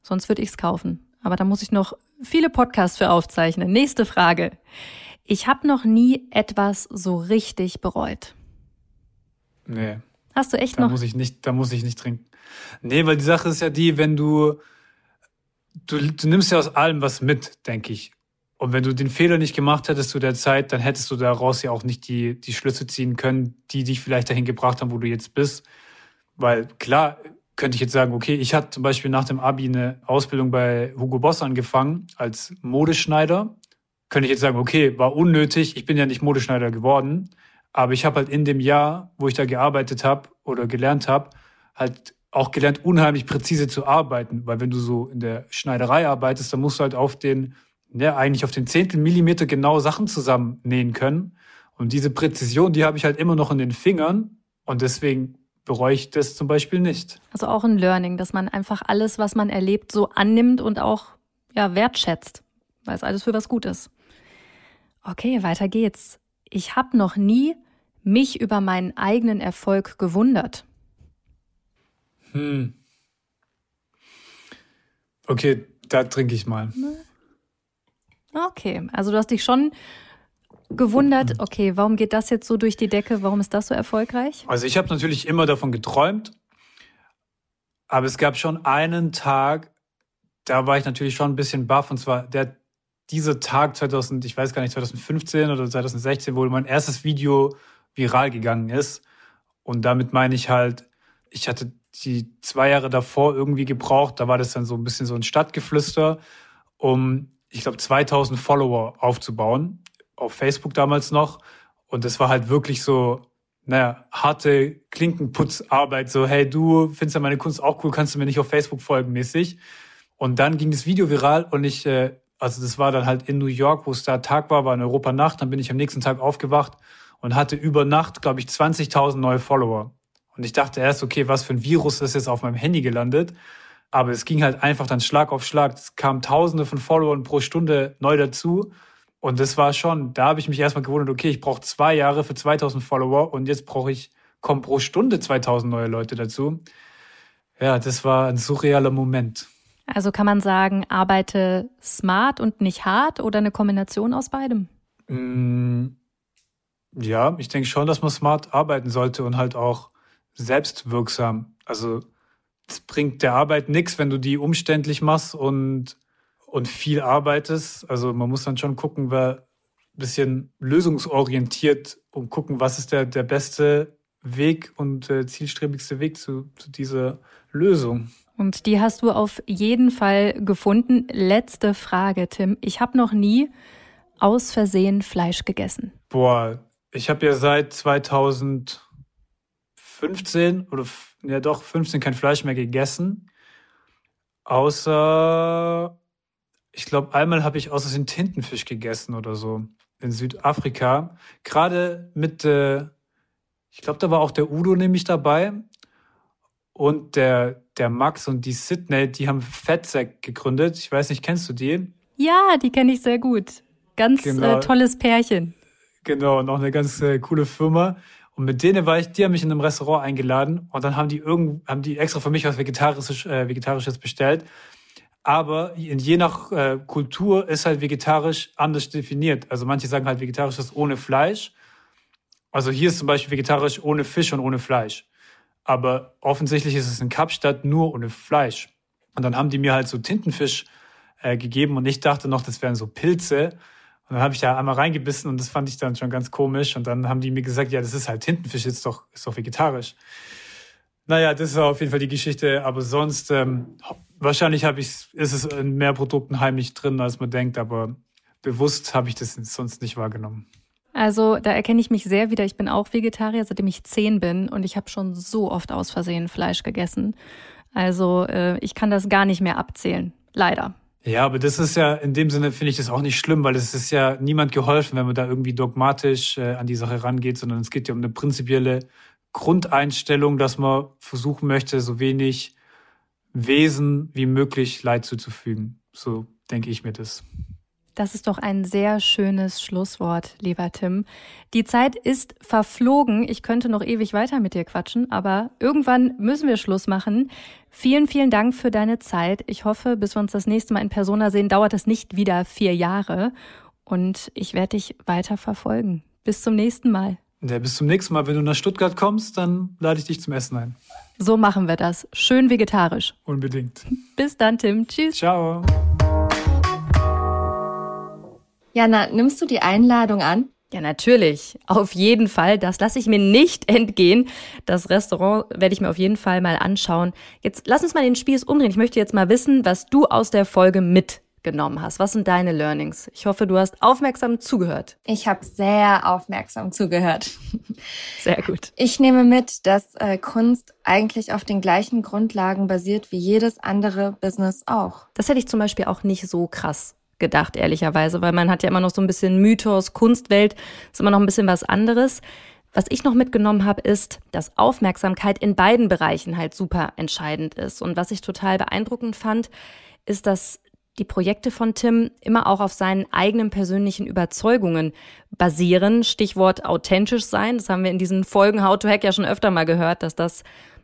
Sonst würde ich es kaufen. Aber da muss ich noch viele Podcasts für aufzeichnen. Nächste Frage. Ich habe noch nie etwas so richtig bereut. Nee. Hast du echt da noch? Muss ich nicht, da muss ich nicht trinken. Nee, weil die Sache ist ja die, wenn du, du, du nimmst ja aus allem was mit, denke ich. Und wenn du den Fehler nicht gemacht hättest zu der Zeit, dann hättest du daraus ja auch nicht die, die Schlüsse ziehen können, die dich vielleicht dahin gebracht haben, wo du jetzt bist. Weil klar, könnte ich jetzt sagen, okay, ich hatte zum Beispiel nach dem Abi eine Ausbildung bei Hugo Boss angefangen als Modeschneider. Könnte ich jetzt sagen, okay, war unnötig, ich bin ja nicht Modeschneider geworden. Aber ich habe halt in dem Jahr, wo ich da gearbeitet habe oder gelernt habe, halt auch gelernt, unheimlich präzise zu arbeiten. Weil wenn du so in der Schneiderei arbeitest, dann musst du halt auf den, ja, eigentlich auf den Zehntel Millimeter genau Sachen zusammennähen können. Und diese Präzision, die habe ich halt immer noch in den Fingern. Und deswegen bereue ich das zum Beispiel nicht. Also auch ein Learning, dass man einfach alles, was man erlebt, so annimmt und auch ja, wertschätzt, weil es alles für was gut ist. Okay, weiter geht's. Ich habe noch nie mich über meinen eigenen Erfolg gewundert. Hm. Okay, da trinke ich mal. Okay, also du hast dich schon gewundert, okay, warum geht das jetzt so durch die Decke? Warum ist das so erfolgreich? Also ich habe natürlich immer davon geträumt, aber es gab schon einen Tag, da war ich natürlich schon ein bisschen baff und zwar der dieser Tag 2000, ich weiß gar nicht, 2015 oder 2016, wo mein erstes Video viral gegangen ist. Und damit meine ich halt, ich hatte die zwei Jahre davor irgendwie gebraucht. Da war das dann so ein bisschen so ein Stadtgeflüster, um, ich glaube, 2000 Follower aufzubauen. Auf Facebook damals noch. Und das war halt wirklich so, naja, harte Klinkenputzarbeit. So, hey, du findest ja meine Kunst auch cool, kannst du mir nicht auf Facebook folgen mäßig. Und dann ging das Video viral und ich, äh, also das war dann halt in New York, wo es da Tag war, war in Europa Nacht. Dann bin ich am nächsten Tag aufgewacht und hatte über Nacht, glaube ich, 20.000 neue Follower. Und ich dachte erst, okay, was für ein Virus ist jetzt auf meinem Handy gelandet? Aber es ging halt einfach dann Schlag auf Schlag. Es kamen Tausende von Followern pro Stunde neu dazu. Und das war schon, da habe ich mich erstmal gewundert, okay, ich brauche zwei Jahre für 2000 Follower und jetzt brauche ich, kommen pro Stunde 2000 neue Leute dazu. Ja, das war ein surrealer Moment. Also kann man sagen, arbeite smart und nicht hart oder eine Kombination aus beidem? Mm, ja, ich denke schon, dass man smart arbeiten sollte und halt auch selbstwirksam. Also bringt der Arbeit nichts, wenn du die umständlich machst und, und viel arbeitest. Also man muss dann schon gucken, wer ein bisschen lösungsorientiert und gucken, was ist der, der beste Weg und äh, zielstrebigste Weg zu, zu dieser Lösung. Und die hast du auf jeden Fall gefunden. Letzte Frage, Tim. Ich habe noch nie aus Versehen Fleisch gegessen. Boah, ich habe ja seit 2015 oder ja doch 15 kein Fleisch mehr gegessen. Außer, ich glaube, einmal habe ich außer den Tintenfisch gegessen oder so in Südafrika. Gerade mit, äh, ich glaube, da war auch der Udo nämlich dabei. Und der, der Max und die Sydney, die haben Fettsack gegründet. Ich weiß nicht, kennst du die? Ja, die kenne ich sehr gut. Ganz genau. äh, tolles Pärchen. Genau, noch eine ganz äh, coole Firma. Und mit denen war ich, die haben mich in einem Restaurant eingeladen und dann haben die irgend, haben die extra für mich was Vegetarisches, äh, Vegetarisches bestellt. Aber je nach äh, Kultur ist halt vegetarisch anders definiert. Also manche sagen halt vegetarisch ist ohne Fleisch. Also hier ist zum Beispiel vegetarisch ohne Fisch und ohne Fleisch. Aber offensichtlich ist es in Kapstadt nur ohne Fleisch. Und dann haben die mir halt so Tintenfisch äh, gegeben und ich dachte noch, das wären so Pilze. Und dann habe ich da einmal reingebissen und das fand ich dann schon ganz komisch. Und dann haben die mir gesagt, ja, das ist halt Tintenfisch, ist doch, ist doch vegetarisch. Naja, das ist auf jeden Fall die Geschichte. Aber sonst, ähm, wahrscheinlich habe ich, ist es in mehr Produkten heimlich drin, als man denkt. Aber bewusst habe ich das sonst nicht wahrgenommen. Also da erkenne ich mich sehr wieder. Ich bin auch Vegetarier, seitdem ich zehn bin und ich habe schon so oft aus Versehen Fleisch gegessen. Also äh, ich kann das gar nicht mehr abzählen. Leider. Ja, aber das ist ja, in dem Sinne finde ich das auch nicht schlimm, weil es ist ja niemand geholfen, wenn man da irgendwie dogmatisch äh, an die Sache rangeht, sondern es geht ja um eine prinzipielle Grundeinstellung, dass man versuchen möchte, so wenig Wesen wie möglich Leid zuzufügen. So denke ich mir das. Das ist doch ein sehr schönes Schlusswort, lieber Tim. Die Zeit ist verflogen. Ich könnte noch ewig weiter mit dir quatschen, aber irgendwann müssen wir Schluss machen. Vielen, vielen Dank für deine Zeit. Ich hoffe, bis wir uns das nächste Mal in Persona sehen, dauert es nicht wieder vier Jahre. Und ich werde dich weiter verfolgen. Bis zum nächsten Mal. Ja, bis zum nächsten Mal. Wenn du nach Stuttgart kommst, dann lade ich dich zum Essen ein. So machen wir das. Schön vegetarisch. Unbedingt. Bis dann, Tim. Tschüss. Ciao. Jana, nimmst du die Einladung an? Ja, natürlich. Auf jeden Fall. Das lasse ich mir nicht entgehen. Das Restaurant werde ich mir auf jeden Fall mal anschauen. Jetzt lass uns mal den Spieß umdrehen. Ich möchte jetzt mal wissen, was du aus der Folge mitgenommen hast. Was sind deine Learnings? Ich hoffe, du hast aufmerksam zugehört. Ich habe sehr aufmerksam zugehört. Sehr gut. Ich nehme mit, dass äh, Kunst eigentlich auf den gleichen Grundlagen basiert wie jedes andere Business auch. Das hätte ich zum Beispiel auch nicht so krass gedacht, ehrlicherweise, weil man hat ja immer noch so ein bisschen Mythos, Kunstwelt, ist immer noch ein bisschen was anderes. Was ich noch mitgenommen habe, ist, dass Aufmerksamkeit in beiden Bereichen halt super entscheidend ist. Und was ich total beeindruckend fand, ist, dass die Projekte von Tim immer auch auf seinen eigenen persönlichen Überzeugungen basieren. Stichwort authentisch sein. Das haben wir in diesen Folgen How to Hack ja schon öfter mal gehört, dass das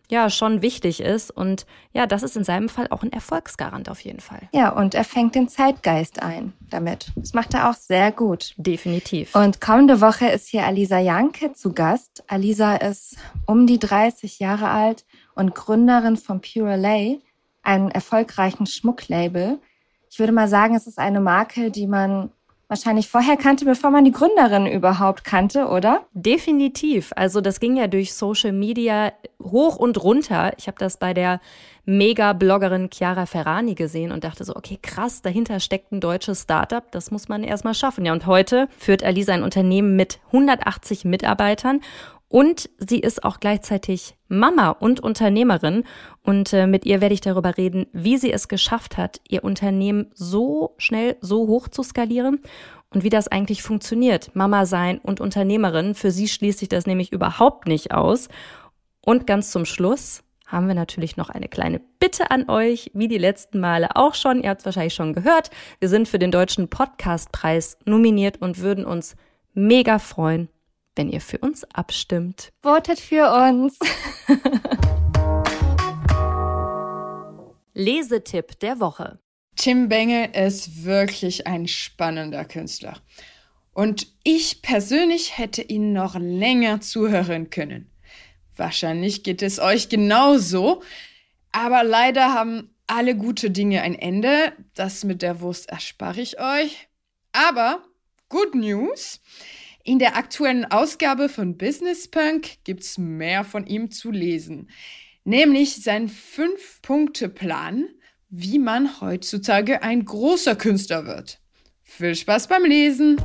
ja schon wichtig ist. Und ja, das ist in seinem Fall auch ein Erfolgsgarant auf jeden Fall. Ja, und er fängt den Zeitgeist ein damit. Das macht er auch sehr gut. Definitiv. Und kommende Woche ist hier Alisa Janke zu Gast. Alisa ist um die 30 Jahre alt und Gründerin von Pure Lay, einem erfolgreichen Schmucklabel. Ich würde mal sagen, es ist eine Marke, die man wahrscheinlich vorher kannte, bevor man die Gründerin überhaupt kannte, oder? Definitiv. Also das ging ja durch Social Media hoch und runter. Ich habe das bei der Mega-Bloggerin Chiara Ferrani gesehen und dachte so, okay, krass, dahinter steckt ein deutsches Startup, das muss man erstmal schaffen. Ja, und heute führt Alisa ein Unternehmen mit 180 Mitarbeitern und sie ist auch gleichzeitig Mama und Unternehmerin. Und äh, mit ihr werde ich darüber reden, wie sie es geschafft hat, ihr Unternehmen so schnell, so hoch zu skalieren und wie das eigentlich funktioniert. Mama sein und Unternehmerin. Für sie schließt sich das nämlich überhaupt nicht aus. Und ganz zum Schluss haben wir natürlich noch eine kleine Bitte an euch, wie die letzten Male auch schon. Ihr habt es wahrscheinlich schon gehört. Wir sind für den Deutschen Podcastpreis nominiert und würden uns mega freuen, wenn ihr für uns abstimmt. Votet für uns. Lesetipp der Woche. Tim Bengel ist wirklich ein spannender Künstler. Und ich persönlich hätte ihn noch länger zuhören können. Wahrscheinlich geht es euch genauso. Aber leider haben alle gute Dinge ein Ende. Das mit der Wurst erspare ich euch. Aber Good News. In der aktuellen Ausgabe von Business Punk gibt's mehr von ihm zu lesen. Nämlich sein Fünf-Punkte-Plan, wie man heutzutage ein großer Künstler wird. Viel Spaß beim Lesen!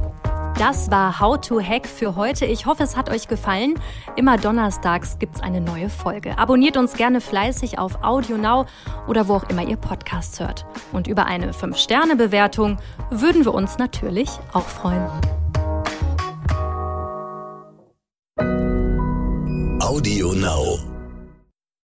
Das war How to Hack für heute. Ich hoffe, es hat euch gefallen. Immer donnerstags gibt's eine neue Folge. Abonniert uns gerne fleißig auf Audio Now oder wo auch immer ihr Podcasts hört. Und über eine 5-Sterne-Bewertung würden wir uns natürlich auch freuen. Audio Now.